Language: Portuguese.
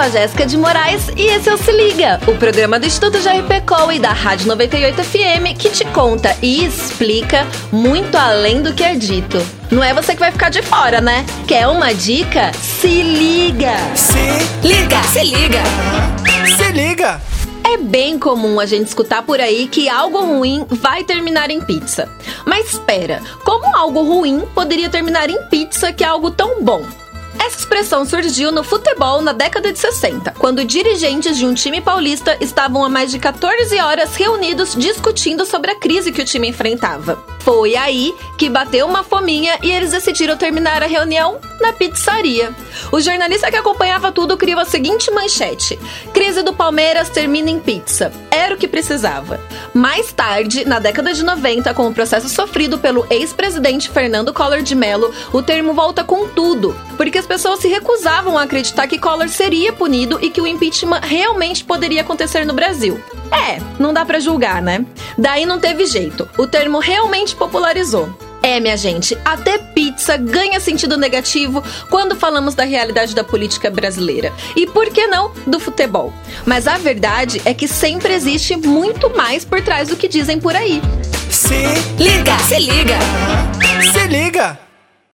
sou a Jéssica de Moraes e esse é o Se Liga, o programa do Instituto JRPCOL e da Rádio 98 FM que te conta e explica muito além do que é dito. Não é você que vai ficar de fora, né? Quer uma dica? Se liga! Se liga! Se liga! Se liga! É bem comum a gente escutar por aí que algo ruim vai terminar em pizza. Mas espera, como algo ruim poderia terminar em pizza que é algo tão bom? Essa expressão surgiu no futebol na década de 60, quando dirigentes de um time paulista estavam há mais de 14 horas reunidos discutindo sobre a crise que o time enfrentava. Foi aí que bateu uma fominha e eles decidiram terminar a reunião na pizzaria. O jornalista que acompanhava tudo criou a seguinte manchete: Crise do Palmeiras termina em pizza. Era o que precisava. Mais tarde, na década de 90, com o processo sofrido pelo ex-presidente Fernando Collor de Mello, o termo volta com tudo, porque as pessoas se recusavam a acreditar que Collor seria punido e que o impeachment realmente poderia acontecer no Brasil. É, não dá para julgar, né? Daí não teve jeito. O termo realmente popularizou. É, minha gente, até pizza ganha sentido negativo quando falamos da realidade da política brasileira. E por que não do futebol? Mas a verdade é que sempre existe muito mais por trás do que dizem por aí. Se liga! Se liga!